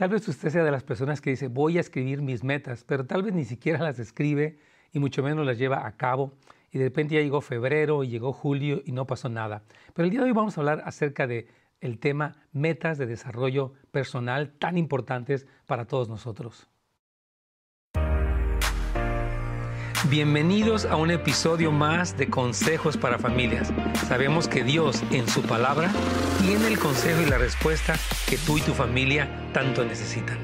Tal vez usted sea de las personas que dice, voy a escribir mis metas, pero tal vez ni siquiera las escribe y mucho menos las lleva a cabo. Y de repente ya llegó febrero y llegó julio y no pasó nada. Pero el día de hoy vamos a hablar acerca de el tema metas de desarrollo personal tan importantes para todos nosotros. Bienvenidos a un episodio más de Consejos para Familias. Sabemos que Dios en su palabra tiene el consejo y la respuesta que tú y tu familia tanto necesitan.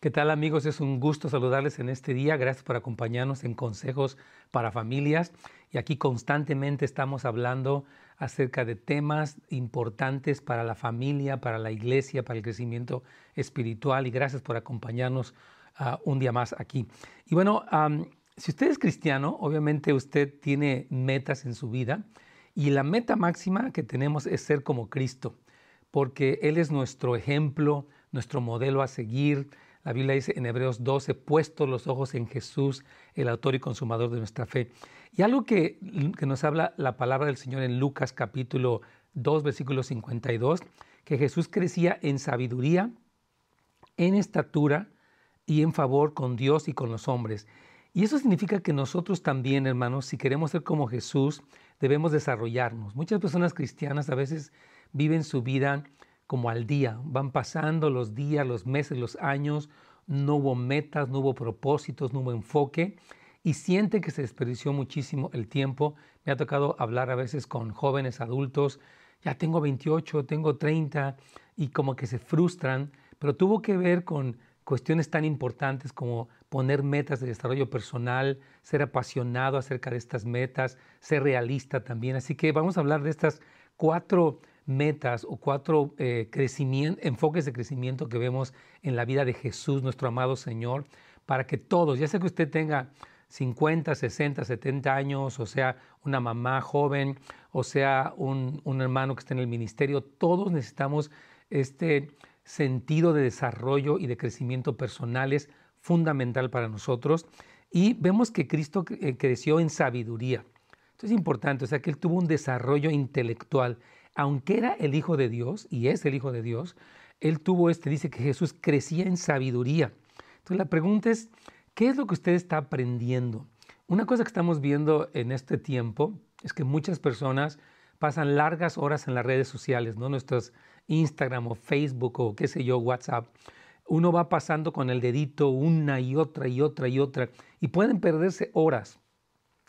¿Qué tal amigos? Es un gusto saludarles en este día. Gracias por acompañarnos en Consejos para Familias. Y aquí constantemente estamos hablando acerca de temas importantes para la familia, para la iglesia, para el crecimiento espiritual y gracias por acompañarnos ah, un día más aquí. Y bueno, si usted es cristiano, obviamente usted tiene metas en su vida y la meta máxima que tenemos es ser como Cristo, porque Él es nuestro ejemplo, nuestro modelo a seguir. La Biblia dice en Hebreos 12, puesto los ojos en Jesús, el autor y consumador de nuestra fe. Y algo que, que nos habla la palabra del Señor en Lucas capítulo 2, versículo 52, que Jesús crecía en sabiduría, en estatura y en favor con Dios y con los hombres. Y eso significa que nosotros también, hermanos, si queremos ser como Jesús, debemos desarrollarnos. Muchas personas cristianas a veces viven su vida como al día, van pasando los días, los meses, los años, no hubo metas, no hubo propósitos, no hubo enfoque. Y siente que se desperdició muchísimo el tiempo. Me ha tocado hablar a veces con jóvenes adultos, ya tengo 28, tengo 30 y como que se frustran. Pero tuvo que ver con cuestiones tan importantes como poner metas de desarrollo personal, ser apasionado acerca de estas metas, ser realista también. Así que vamos a hablar de estas cuatro metas o cuatro eh, enfoques de crecimiento que vemos en la vida de Jesús, nuestro amado Señor, para que todos, ya sea que usted tenga 50, 60, 70 años, o sea, una mamá joven, o sea, un, un hermano que está en el ministerio, todos necesitamos este sentido de desarrollo y de crecimiento personal es fundamental para nosotros. Y vemos que Cristo eh, creció en sabiduría. Esto es importante, o sea, que él tuvo un desarrollo intelectual. Aunque era el Hijo de Dios, y es el Hijo de Dios, él tuvo este, dice que Jesús crecía en sabiduría. Entonces la pregunta es, ¿qué es lo que usted está aprendiendo? Una cosa que estamos viendo en este tiempo es que muchas personas pasan largas horas en las redes sociales, ¿no? Nuestros Instagram o Facebook o qué sé yo, WhatsApp, uno va pasando con el dedito una y otra y otra y otra y pueden perderse horas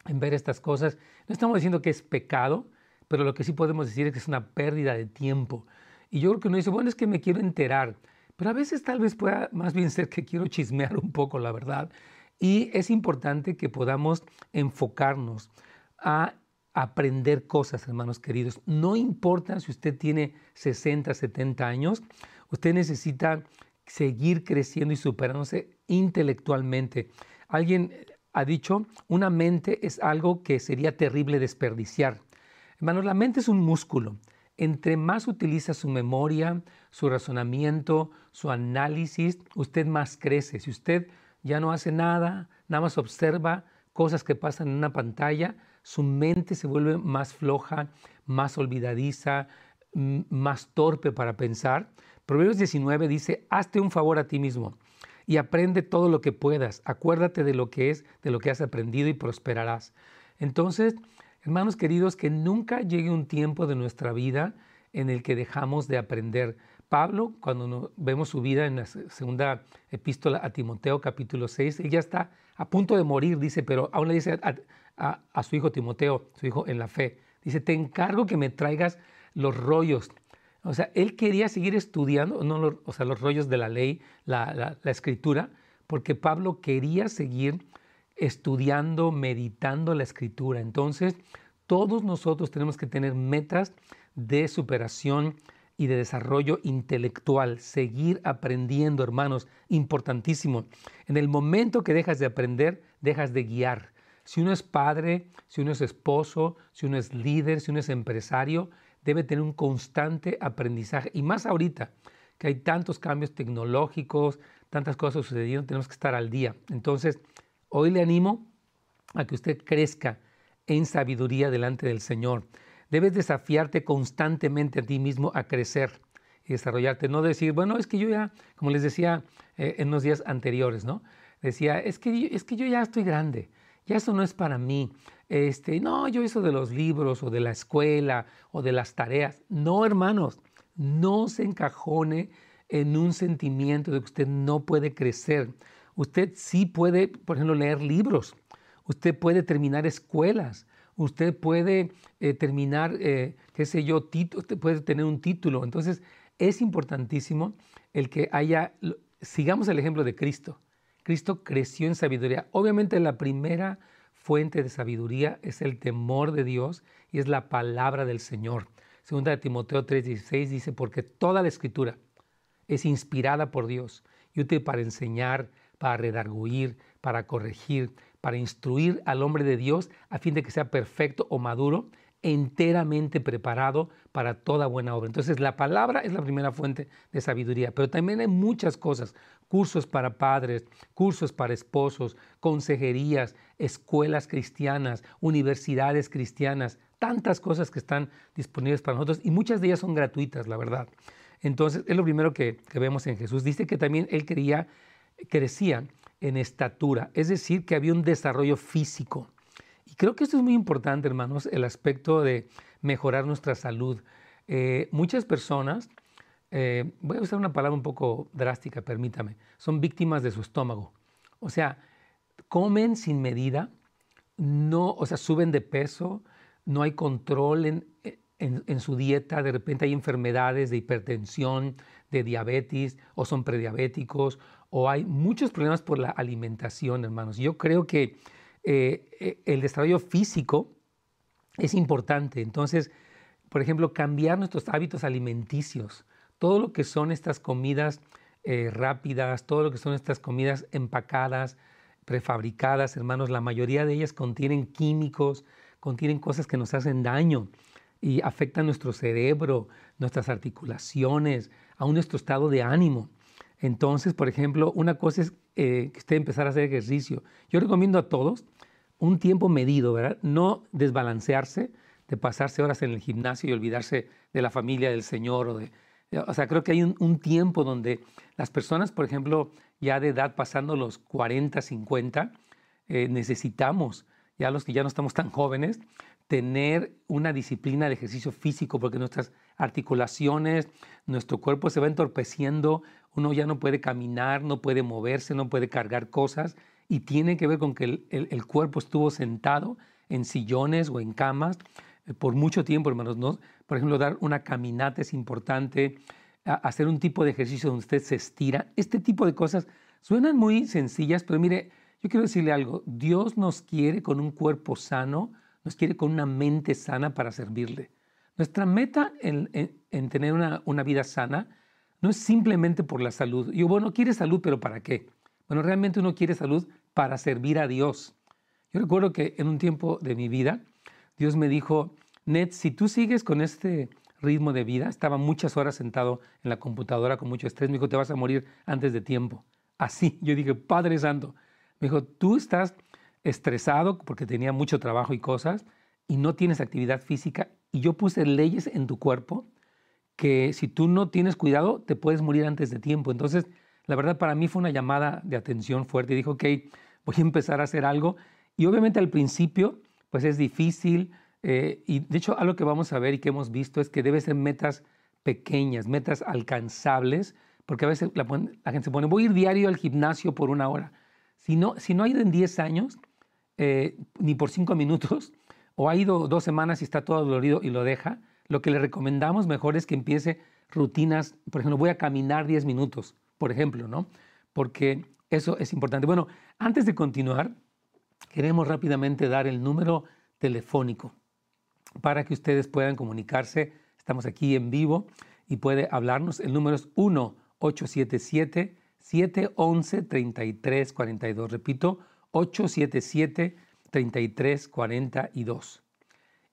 en ver estas cosas. No estamos diciendo que es pecado, pero lo que sí podemos decir es que es una pérdida de tiempo. Y yo creo que uno dice, bueno, es que me quiero enterar, pero a veces tal vez pueda más bien ser que quiero chismear un poco, la verdad. Y es importante que podamos enfocarnos a aprender cosas, hermanos queridos. No importa si usted tiene 60, 70 años, usted necesita seguir creciendo y superándose intelectualmente. Alguien ha dicho, una mente es algo que sería terrible desperdiciar. Hermanos, la mente es un músculo. Entre más utiliza su memoria, su razonamiento, su análisis, usted más crece. Si usted ya no hace nada, nada más observa cosas que pasan en una pantalla, su mente se vuelve más floja, más olvidadiza, más torpe para pensar. Proverbios 19 dice, hazte un favor a ti mismo y aprende todo lo que puedas. Acuérdate de lo que es, de lo que has aprendido y prosperarás. Entonces, hermanos queridos, que nunca llegue un tiempo de nuestra vida en el que dejamos de aprender. Pablo, cuando vemos su vida en la segunda epístola a Timoteo capítulo 6, él ya está a punto de morir, dice, pero aún le dice a, su hijo Timoteo, su hijo en la fe. Dice, te encargo que me traigas los rollos. O sea, él quería seguir estudiando, los, o sea, los rollos de la ley, la, la escritura, porque Pablo quería seguir estudiando, meditando la escritura. Entonces, todos nosotros tenemos que tener metas de superación y de desarrollo intelectual, seguir aprendiendo, hermanos, importantísimo. En el momento que dejas de aprender, dejas de guiar. Si uno es padre, si uno es esposo, si uno es líder, si uno es empresario, debe tener un constante aprendizaje. Y más ahorita, que hay tantos cambios tecnológicos, tantas cosas sucediendo, tenemos que estar al día. Entonces, hoy le animo a que usted crezca en sabiduría delante del Señor. Debes desafiarte constantemente a ti mismo a crecer y desarrollarte. No decir, bueno, es que yo ya, como les decía eh, en los días anteriores, ¿no? Decía, es que, es que yo ya estoy grande, ya eso no es para mí. Este, no, yo eso de los libros o de la escuela o de las tareas. No, hermanos, no se encajone en un sentimiento de que usted no puede crecer. Usted sí puede, por ejemplo, leer libros. Usted puede terminar escuelas. Usted puede eh, terminar, eh, qué sé yo, usted puede tener un título. Entonces, es importantísimo el que haya, sigamos el ejemplo de Cristo. Cristo creció en sabiduría. Obviamente la primera fuente de sabiduría es el temor de Dios y es la palabra del Señor. Segunda de Timoteo 3:16 dice, porque toda la escritura es inspirada por Dios y útil para enseñar, para redarguir, para corregir, para instruir al hombre de Dios a fin de que sea perfecto o maduro enteramente preparado para toda buena obra. Entonces la palabra es la primera fuente de sabiduría, pero también hay muchas cosas, cursos para padres, cursos para esposos, consejerías, escuelas cristianas, universidades cristianas, tantas cosas que están disponibles para nosotros y muchas de ellas son gratuitas, la verdad. Entonces es lo primero que, vemos en Jesús. Dice que también él quería, crecía en estatura, es decir, que había un desarrollo físico. Y creo que esto es muy importante, hermanos, el aspecto de mejorar nuestra salud. Eh, muchas personas, eh, voy a usar una palabra un poco drástica, permítame, son víctimas de su estómago. O sea, comen sin medida, no, o sea, suben de peso, no hay control en, en, su dieta, de repente hay enfermedades de hipertensión, de diabetes, o son prediabéticos, o hay muchos problemas por la alimentación, hermanos. Yo creo que eh, eh, el desarrollo físico es importante. Entonces, por ejemplo, cambiar nuestros hábitos alimenticios, todo lo que son estas comidas eh, rápidas, todo lo que son estas comidas empacadas, prefabricadas, hermanos, la mayoría de ellas contienen químicos, contienen cosas que nos hacen daño y afectan nuestro cerebro, nuestras articulaciones, aún nuestro estado de ánimo. Entonces, por ejemplo, una cosa es que usted empezar a hacer ejercicio. Yo recomiendo a todos un tiempo medido, ¿verdad? No desbalancearse, de pasarse horas en el gimnasio y olvidarse de la familia del Señor. O, de, o sea, creo que hay un, tiempo donde las personas, por ejemplo, ya de edad pasando los 40, 50, eh, necesitamos, ya los que ya no estamos tan jóvenes, tener una disciplina de ejercicio físico, porque nuestras articulaciones, nuestro cuerpo se va entorpeciendo, uno ya no puede caminar, no puede moverse, no puede cargar cosas y tiene que ver con que el, cuerpo estuvo sentado en sillones o en camas eh, por mucho tiempo, hermanos. ¿no? Por ejemplo, dar una caminata es importante, hacer un tipo de ejercicio donde usted se estira. Este tipo de cosas suenan muy sencillas, pero mire, yo quiero decirle algo. Dios nos quiere con un cuerpo sano, nos quiere con una mente sana para servirle. Nuestra meta en, tener una, una, vida sana no es simplemente por la salud. Yo, bueno, quiere salud, pero ¿para qué? Bueno, realmente uno quiere salud para servir a Dios. Yo recuerdo que en un tiempo de mi vida, Dios me dijo, Ned, si tú sigues con este ritmo de vida, estaba muchas horas sentado en la computadora con mucho estrés, me dijo, te vas a morir antes de tiempo. Así, yo dije, Padre Santo, me dijo, tú estás estresado porque tenía mucho trabajo y cosas y no tienes actividad física y yo puse leyes en tu cuerpo que si tú no tienes cuidado te puedes morir antes de tiempo. Entonces, la verdad para mí fue una llamada de atención fuerte. Dijo, ok, voy a empezar a hacer algo. Y obviamente al principio, pues es difícil. Eh, y de hecho, algo que vamos a ver y que hemos visto es que debe ser metas pequeñas, metas alcanzables, porque a veces la, gente se pone, voy a ir diario al gimnasio por una hora. Si no, si no ha ido en 10 años, eh, ni por 5 minutos, o ha ido dos semanas y está todo dolorido y lo deja, lo que le recomendamos mejor es que empiece rutinas, por ejemplo, voy a caminar 10 minutos por ejemplo, ¿no? Porque eso es importante. Bueno, antes de continuar, queremos rápidamente dar el número telefónico para que ustedes puedan comunicarse. Estamos aquí en vivo y puede hablarnos. El número es 1-877-711-3342. Repito, 877-3342.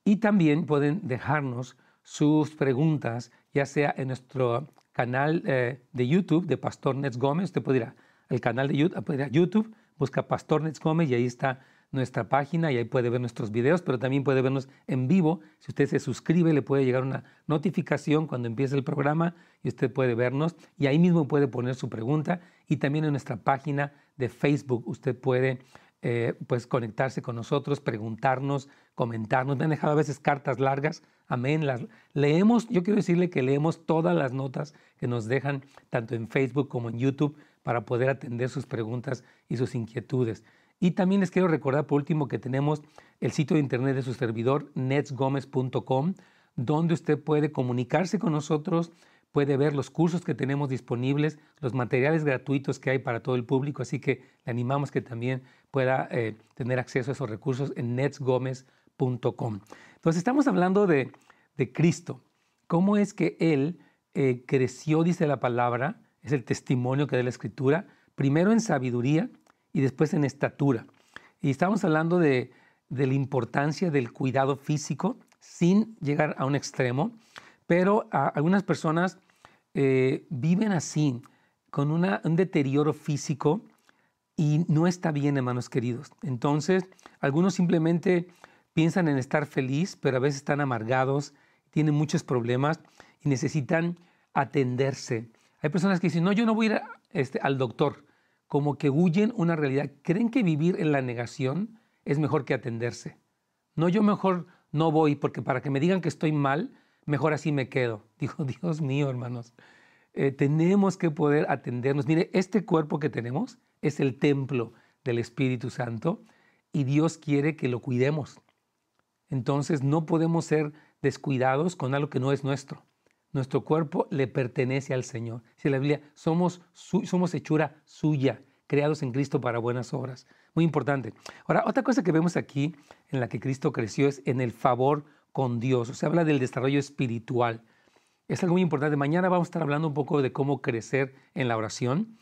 Y también pueden dejarnos sus preguntas, ya sea en nuestro canal eh, de YouTube de Pastor Nets Gómez. Usted puede ir al canal de YouTube, YouTube, busca Pastor Nets Gómez y ahí está nuestra página y ahí puede ver nuestros videos, pero también puede vernos en vivo. Si usted se suscribe, le puede llegar una notificación cuando empiece el programa y usted puede vernos y ahí mismo puede poner su pregunta y también en nuestra página de Facebook usted puede eh, pues conectarse con nosotros, preguntarnos, comentarnos. Me han dejado a veces cartas largas, amén. Las leemos, yo quiero decirle que leemos todas las notas que nos dejan tanto en Facebook como en YouTube para poder atender sus preguntas y sus inquietudes. Y también les quiero recordar por último que tenemos el sitio de internet de su servidor, netsgomez.com, donde usted puede comunicarse con nosotros, puede ver los cursos que tenemos disponibles, los materiales gratuitos que hay para todo el público, así que le animamos que también pueda eh, tener acceso a esos recursos en netsgomez.com. Entonces estamos hablando de, Cristo, cómo es que Él eh, creció, dice la palabra, es el testimonio que da la Escritura, primero en sabiduría y después en estatura. Y estamos hablando de, la importancia del cuidado físico sin llegar a un extremo, pero algunas personas eh, viven así, con un deterioro físico y no está bien, hermanos queridos. Entonces, algunos simplemente piensan en estar feliz, pero a veces están amargados, tienen muchos problemas y necesitan atenderse. Hay personas que dicen, no, yo no voy este, al doctor, como que huyen una realidad. ¿Creen que vivir en la negación es mejor que atenderse? No, yo mejor no voy porque para que me digan que estoy mal, mejor así me quedo. Digo, Dios mío, hermanos, eh, tenemos que poder atendernos. Mire, este cuerpo que tenemos es el templo del Espíritu Santo y Dios quiere que lo cuidemos. Entonces no podemos ser descuidados con algo que no es nuestro. Nuestro cuerpo le pertenece al Señor. Si la Biblia, somos, somos hechura suya, creados en Cristo para buenas obras. Muy importante. Ahora, otra cosa que vemos aquí en la que Cristo creció es en el favor con Dios. O sea, habla del desarrollo espiritual. Es algo muy importante. Mañana vamos a estar hablando un poco de cómo crecer en la oración.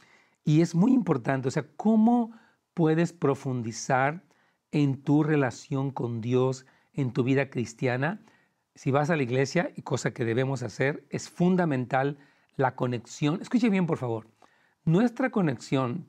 Y es muy importante, o sea, cómo puedes profundizar en tu relación con Dios, en tu vida cristiana, si vas a la iglesia, y cosa que debemos hacer, es fundamental la conexión. Escuche bien, por favor. Nuestra conexión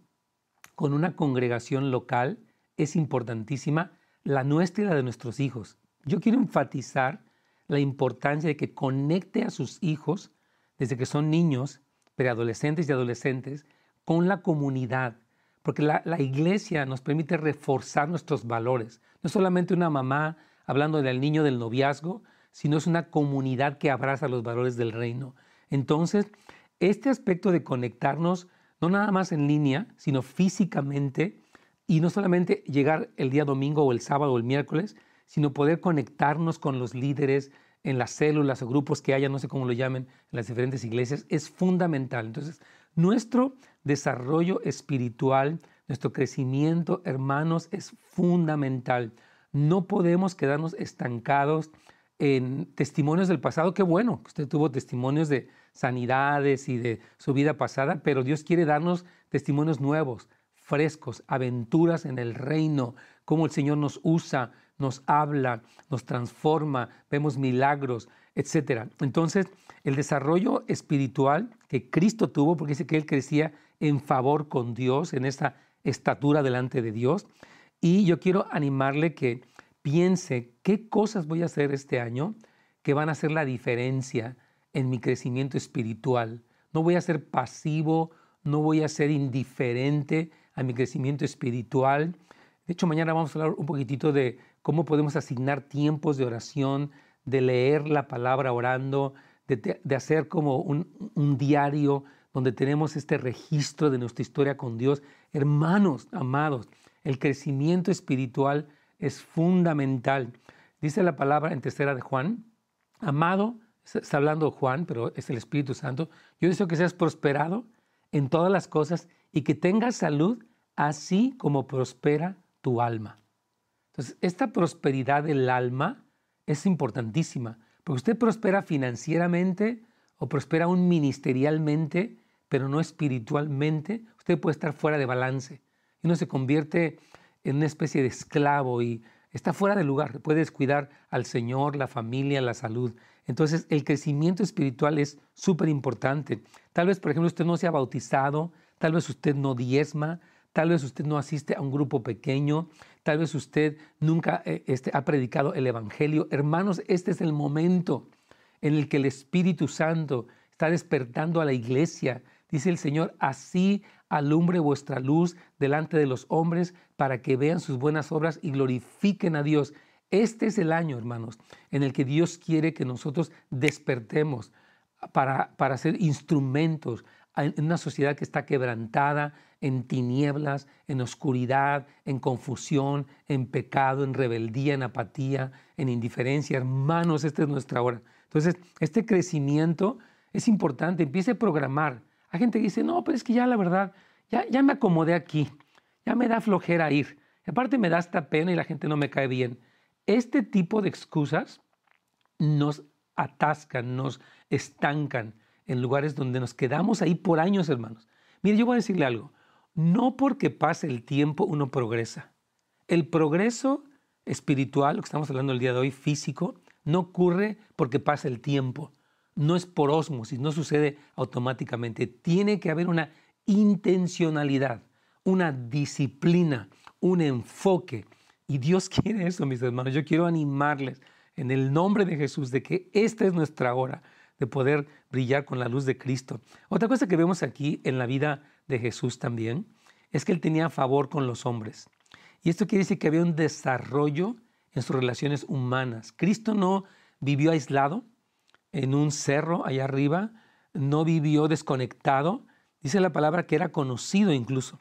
con una congregación local es importantísima, la nuestra y la de nuestros hijos. Yo quiero enfatizar la importancia de que conecte a sus hijos desde que son niños, preadolescentes y adolescentes, con la comunidad, porque la, la, iglesia nos permite reforzar nuestros valores. No solamente una mamá hablando del niño del noviazgo, sino es una comunidad que abraza los valores del reino. Entonces, este aspecto de conectarnos, no nada más en línea, sino físicamente, y no solamente llegar el día domingo o el sábado o el miércoles, sino poder conectarnos con los líderes en las células o grupos que haya, no sé cómo lo llamen, en las diferentes iglesias, es fundamental. Entonces, nuestro desarrollo espiritual, nuestro crecimiento, hermanos, es fundamental. No podemos quedarnos estancados en testimonios del pasado, qué bueno que usted tuvo testimonios de sanidades y de su vida pasada, pero Dios quiere darnos testimonios nuevos, frescos, aventuras en el reino, cómo el Señor nos usa, nos habla, nos transforma, vemos milagros, etc. Entonces, el desarrollo espiritual que Cristo tuvo, porque dice que Él crecía en favor con Dios, en esa estatura delante de Dios, y yo quiero animarle que piense qué cosas voy a hacer este año que van a hacer la diferencia en mi crecimiento espiritual. No voy a ser pasivo, no voy a ser indiferente a mi crecimiento espiritual. De hecho, mañana vamos a hablar un poquitito de cómo podemos asignar tiempos de oración, de leer la palabra orando, de, hacer como un, un diario donde tenemos este registro de nuestra historia con Dios. Hermanos, amados, el crecimiento espiritual es fundamental. Dice la palabra en tercera de Juan, amado, está hablando Juan, pero es el Espíritu Santo, yo deseo que seas prosperado en todas las cosas y que tengas salud así como prospera tu alma. Entonces, esta prosperidad del alma es importantísima, porque usted prospera financieramente o prospera aún ministerialmente, pero no espiritualmente, usted puede estar fuera de balance y uno se convierte en una especie de esclavo y está fuera de lugar, puede descuidar al Señor, la familia, la salud. Entonces el crecimiento espiritual es súper importante. Tal vez, por ejemplo, usted no se ha bautizado, tal vez usted no diezma, tal vez usted no asiste a un grupo pequeño, tal vez usted nunca eh, este, ha predicado el Evangelio. Hermanos, este es el momento en el que el Espíritu Santo está despertando a la iglesia. Dice el Señor, así alumbre vuestra luz delante de los hombres para que vean sus buenas obras y glorifiquen a Dios. Este es el año, hermanos, en el que Dios quiere que nosotros despertemos para, para ser instrumentos en una sociedad que está quebrantada, en tinieblas, en oscuridad, en confusión, en pecado, en rebeldía, en apatía, en indiferencia. Hermanos, esta es nuestra hora. Entonces, este crecimiento es importante. Empiece a programar. Hay gente dice, no, pero es que ya la verdad, ya, ya me acomodé aquí, ya me da flojera ir. aparte me da esta pena y la gente no me cae bien. Este tipo de excusas nos atascan, nos estancan en lugares donde nos quedamos ahí por años, hermanos. Mire, yo voy a decirle algo. No porque pase el tiempo uno progresa. El progreso espiritual, lo que estamos hablando el día de hoy, físico, no ocurre porque pasa el tiempo. No es por osmosis, no sucede automáticamente. Tiene que haber una intencionalidad, una disciplina, un enfoque. Y Dios quiere eso, mis hermanos. Yo quiero animarles en el nombre de Jesús de que esta es nuestra hora de poder brillar con la luz de Cristo. Otra cosa que vemos aquí en la vida de Jesús también es que él tenía favor con los hombres. Y esto quiere decir que había un desarrollo en sus relaciones humanas. Cristo no vivió aislado en un cerro allá arriba, no vivió desconectado. Dice la palabra que era conocido incluso.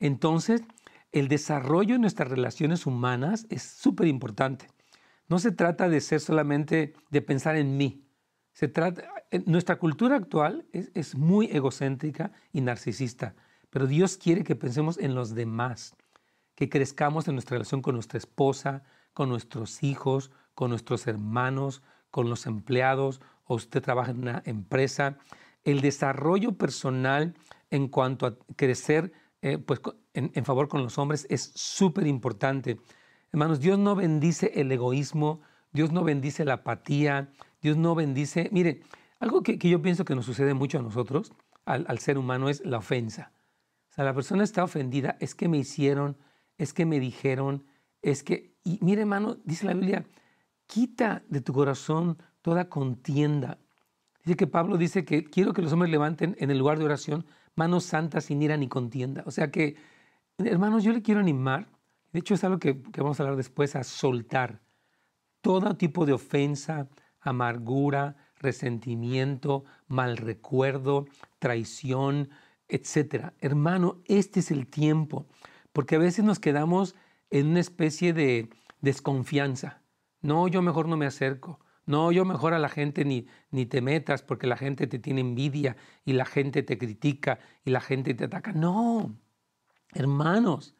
Entonces, el desarrollo en nuestras relaciones humanas es súper importante. No se trata de ser solamente, de pensar en mí. Se trata, nuestra cultura actual es, muy egocéntrica y narcisista, pero Dios quiere que pensemos en los demás, que crezcamos en nuestra relación con nuestra esposa, con nuestros hijos, con nuestros hermanos, con los empleados, o usted trabaja en una empresa. El desarrollo personal en cuanto a crecer eh, pues, en, favor con los hombres es súper importante. Hermanos, Dios no bendice el egoísmo, Dios no bendice la apatía, Dios no bendice. Mire, algo que, yo pienso que nos sucede mucho a nosotros, al, ser humano, es la ofensa. O sea, la persona está ofendida, es que me hicieron, es que me dijeron, es que... Y mire, hermano, dice la Biblia, quita de tu corazón toda contienda. Dice que Pablo dice que quiero que los hombres levanten en el lugar de oración manos santas sin ira ni contienda. O sea que, hermanos, yo le quiero animar, de hecho es algo que, que vamos a hablar después, a soltar todo tipo de ofensa, amargura, resentimiento, mal recuerdo, traición, etc. Hermano, este es el tiempo, porque a veces nos quedamos en una especie de desconfianza. No, yo mejor no me acerco. No, yo mejor a la gente ni, ni te metas porque la gente te tiene envidia y la gente te critica y la gente te ataca. No, hermanos,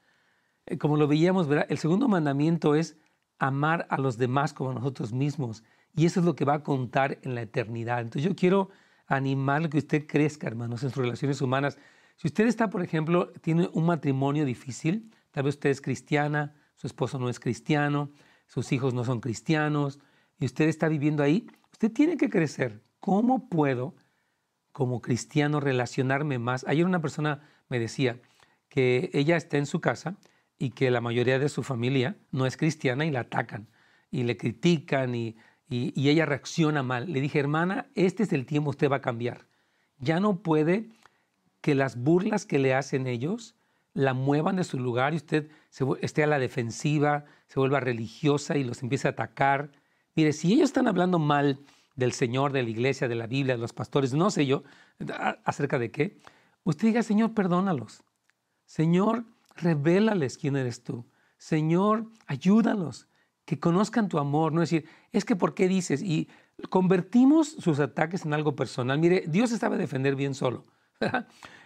eh, como lo veíamos, el segundo mandamiento es amar a los demás como a nosotros mismos. Y eso es lo que va a contar en la eternidad. Entonces yo quiero animarle a que usted crezca, hermanos, en sus relaciones humanas. Si usted está, por ejemplo, tiene un matrimonio difícil, tal vez usted es cristiana, su esposo no es cristiano, sus hijos no son cristianos, y usted está viviendo ahí, usted tiene que crecer. ¿Cómo puedo, como cristiano, relacionarme más? Ayer una persona me decía que ella está en su casa y que la mayoría de su familia no es cristiana y la atacan y le critican y y, ella reacciona mal. Le dije, hermana, este es el tiempo, usted va a cambiar. Ya no puede que las burlas que le hacen ellos la muevan de su lugar y usted se, esté a la defensiva, se vuelva religiosa y los empiece a atacar. Mire, si ellos están hablando mal del Señor, de la iglesia, de la Biblia, de los pastores, no sé yo, acerca de qué, usted diga, Señor, perdónalos. Señor, revélales quién eres tú. Señor, ayúdalos que conozcan tu amor, no decir, es que ¿por qué dices? Y convertimos sus ataques en algo personal. Mire, Dios se sabe defender bien solo.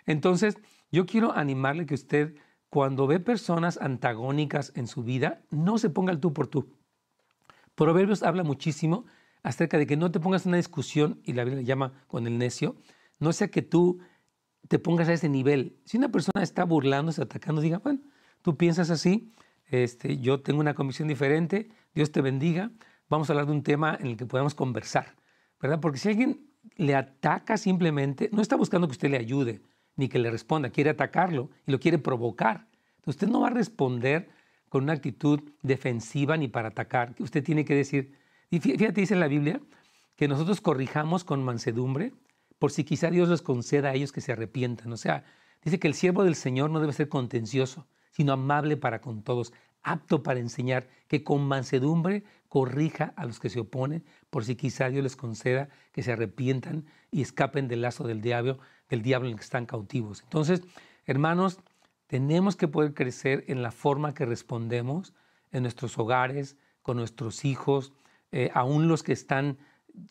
Entonces, yo quiero animarle que usted, cuando ve personas antagónicas en su vida, no se ponga el tú por tú. Proverbios habla muchísimo acerca de que no te pongas en una discusión, y la Biblia llama con el necio, no sea que tú te pongas a ese nivel. Si una persona está burlándose, atacando, diga, bueno, tú piensas así, este, yo tengo una comisión diferente, Dios te bendiga, vamos a hablar de un tema en el que podamos conversar, ¿verdad? Porque si alguien le ataca simplemente, no está buscando que usted le ayude ni que le responda, quiere atacarlo y lo quiere provocar. Entonces usted no va a responder con una actitud defensiva ni para atacar. Usted tiene que decir, y fíjate, dice la Biblia, que nosotros corrijamos con mansedumbre, por si quizá Dios les conceda a ellos que se arrepientan. O sea, dice que el siervo del Señor no debe ser contencioso, sino amable para con todos, apto para enseñar, que con mansedumbre corrija a los que se oponen, por si quizá Dios les conceda que se arrepientan y escapen del lazo del diablo, del diablo en el que están cautivos. Entonces, hermanos, tenemos que poder crecer en la forma que respondemos en nuestros hogares, con nuestros hijos, eh, aún los que están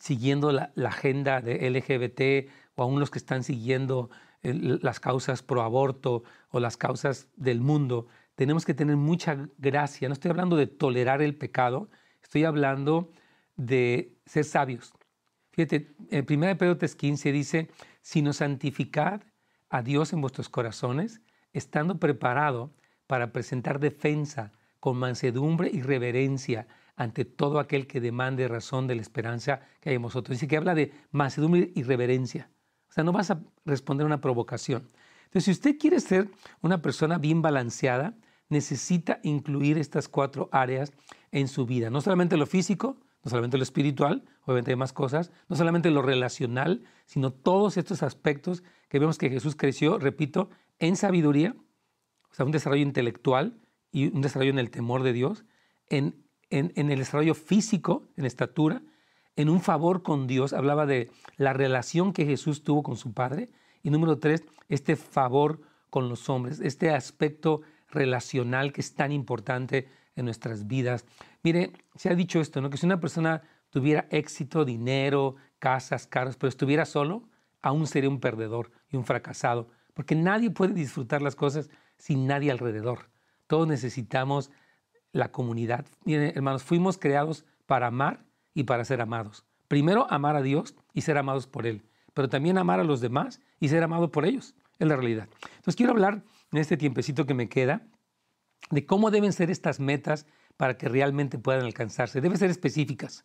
siguiendo la, agenda de LGBT o aún los que están siguiendo las causas pro aborto o las causas del mundo, tenemos que tener mucha gracia. No estoy hablando de tolerar el pecado, estoy hablando de ser sabios. Fíjate, en 1 Pedro 3.15 dice, sino santificad a Dios en vuestros corazones, estando preparado para presentar defensa con mansedumbre y reverencia ante todo aquel que demande razón de la esperanza que hay en vosotros. Dice que habla de mansedumbre y reverencia. O sea, no vas a responder a una provocación. Entonces, si usted quiere ser una persona bien balanceada, necesita incluir estas cuatro áreas en su vida. No solamente lo físico, no solamente lo espiritual, obviamente hay más cosas, no solamente lo relacional, sino todos estos aspectos que vemos que Jesús creció, repito, en sabiduría, o sea, un desarrollo intelectual y un desarrollo en el temor de Dios, en en, el desarrollo físico, en estatura, en un favor con Dios, hablaba de la relación que Jesús tuvo con su Padre, y número tres, este favor con los hombres, este aspecto relacional que es tan importante en nuestras vidas. Mire, se ha dicho esto, ¿no? que si una persona tuviera éxito, dinero, casas, carros, pero estuviera solo, aún sería un perdedor y un fracasado, porque nadie puede disfrutar las cosas sin nadie alrededor. Todos necesitamos la comunidad. Miren, hermanos, fuimos creados para amar y para ser amados. Primero, amar a Dios y ser amados por Él, pero también amar a los demás y ser amado por ellos. Es la realidad. Entonces, quiero hablar en este tiempecito que me queda de cómo deben ser estas metas para que realmente puedan alcanzarse. Deben ser específicas.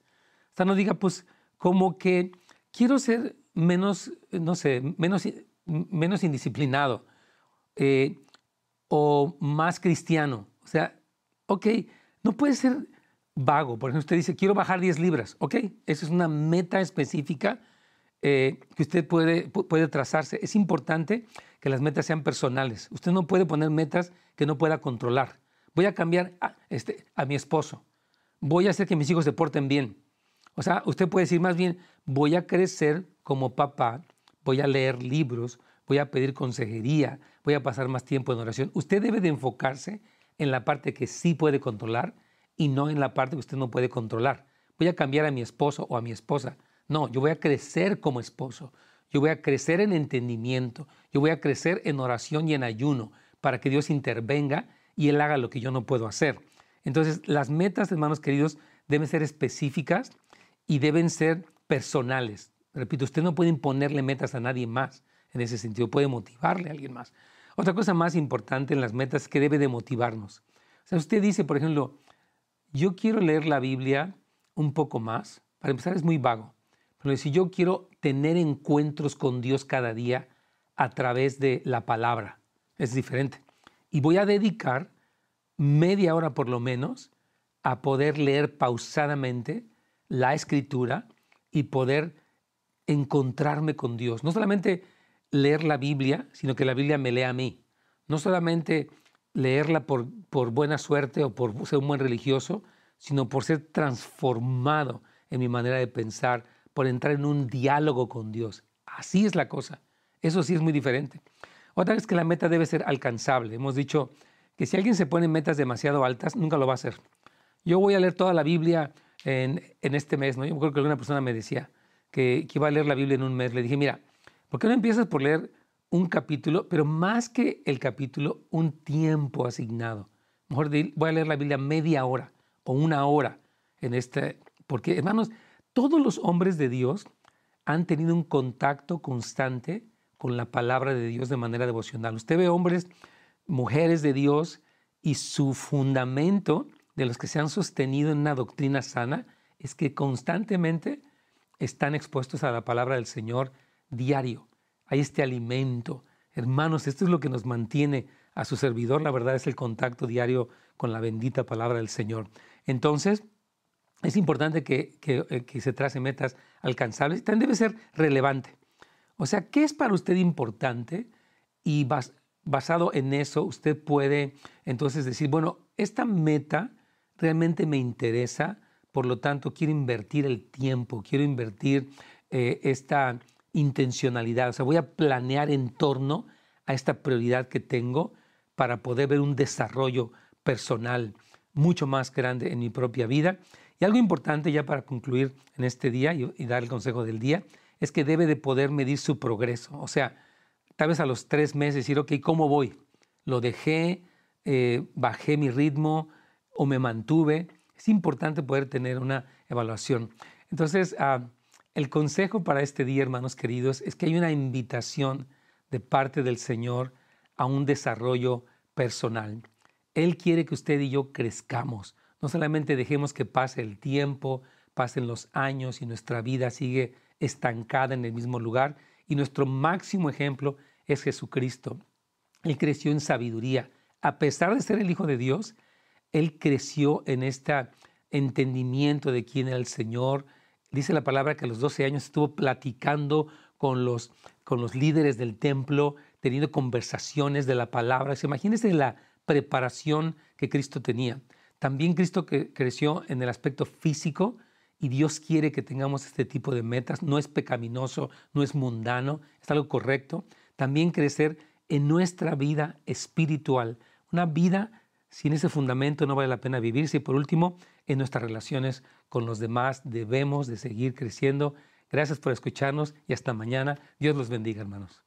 Sea, no diga, pues, como que quiero ser menos, no sé, menos, menos indisciplinado eh, o más cristiano. O sea, Ok, no puede ser vago. Por ejemplo, usted dice, quiero bajar 10 libras. Ok, esa es una meta específica eh, que usted puede, puede trazarse. Es importante que las metas sean personales. Usted no puede poner metas que no pueda controlar. Voy a cambiar a, este, a mi esposo. Voy a hacer que mis hijos se porten bien. O sea, usted puede decir más bien, voy a crecer como papá, voy a leer libros, voy a pedir consejería, voy a pasar más tiempo en oración. Usted debe de enfocarse en la parte que sí puede controlar y no en la parte que usted no puede controlar. Voy a cambiar a mi esposo o a mi esposa. No, yo voy a crecer como esposo. Yo voy a crecer en entendimiento. Yo voy a crecer en oración y en ayuno para que Dios intervenga y Él haga lo que yo no puedo hacer. Entonces, las metas, hermanos queridos, deben ser específicas y deben ser personales. Repito, usted no puede imponerle metas a nadie más en ese sentido, puede motivarle a alguien más. Otra cosa más importante en las metas es que debe de motivarnos. O sea, usted dice, por ejemplo, yo quiero leer la Biblia un poco más. Para empezar es muy vago. Si yo quiero tener encuentros con Dios cada día a través de la palabra, es diferente. Y voy a dedicar media hora por lo menos a poder leer pausadamente la escritura y poder encontrarme con Dios. No solamente leer la Biblia, sino que la Biblia me lea a mí. No solamente leerla por, por buena suerte o por ser un buen religioso, sino por ser transformado en mi manera de pensar, por entrar en un diálogo con Dios. Así es la cosa. Eso sí es muy diferente. Otra vez que la meta debe ser alcanzable. Hemos dicho que si alguien se pone metas demasiado altas, nunca lo va a hacer. Yo voy a leer toda la Biblia en, en este mes. ¿no? Yo creo que alguna persona me decía que, que iba a leer la Biblia en un mes. Le dije, mira, ¿Por qué no empiezas por leer un capítulo, pero más que el capítulo, un tiempo asignado? Mejor voy a leer la Biblia media hora o una hora en este, porque hermanos, todos los hombres de Dios han tenido un contacto constante con la palabra de Dios de manera devocional. Usted ve hombres, mujeres de Dios y su fundamento de los que se han sostenido en una doctrina sana es que constantemente están expuestos a la palabra del Señor diario. Hay este alimento. Hermanos, esto es lo que nos mantiene a su servidor. La verdad es el contacto diario con la bendita palabra del Señor. Entonces, es importante que, que, eh, que se tracen metas alcanzables y también debe ser relevante. O sea, ¿qué es para usted importante? Y basado en eso, usted puede entonces decir, bueno, esta meta realmente me interesa, por lo tanto, quiero invertir el tiempo, quiero invertir eh, esta intencionalidad, o sea, voy a planear en torno a esta prioridad que tengo para poder ver un desarrollo personal mucho más grande en mi propia vida. Y algo importante ya para concluir en este día y, dar el consejo del día, es que debe de poder medir su progreso. O sea, tal vez a los tres meses decir, ok, ¿cómo voy? ¿Lo dejé? Eh, ¿Bajé mi ritmo? ¿O me mantuve? Es importante poder tener una evaluación. Entonces, ah, el consejo para este día, hermanos queridos, es que hay una invitación de parte del Señor a un desarrollo personal. Él quiere que usted y yo crezcamos. No solamente dejemos que pase el tiempo, pasen los años y nuestra vida sigue estancada en el mismo lugar. Y nuestro máximo ejemplo es Jesucristo. Él creció en sabiduría. A pesar de ser el Hijo de Dios, Él creció en este entendimiento de quién era el Señor, Dice la palabra que a los 12 años estuvo platicando con los, con los líderes del templo, teniendo conversaciones de la palabra. Imagínense la preparación que Cristo tenía. También Cristo creció en el aspecto físico y Dios quiere que tengamos este tipo de metas. No es pecaminoso, no es mundano, es algo correcto. También crecer en nuestra vida espiritual. Una vida sin ese fundamento no vale la pena vivirse. Y por último, en nuestras relaciones con los demás debemos de seguir creciendo. Gracias por escucharnos y hasta mañana. Dios los bendiga, hermanos.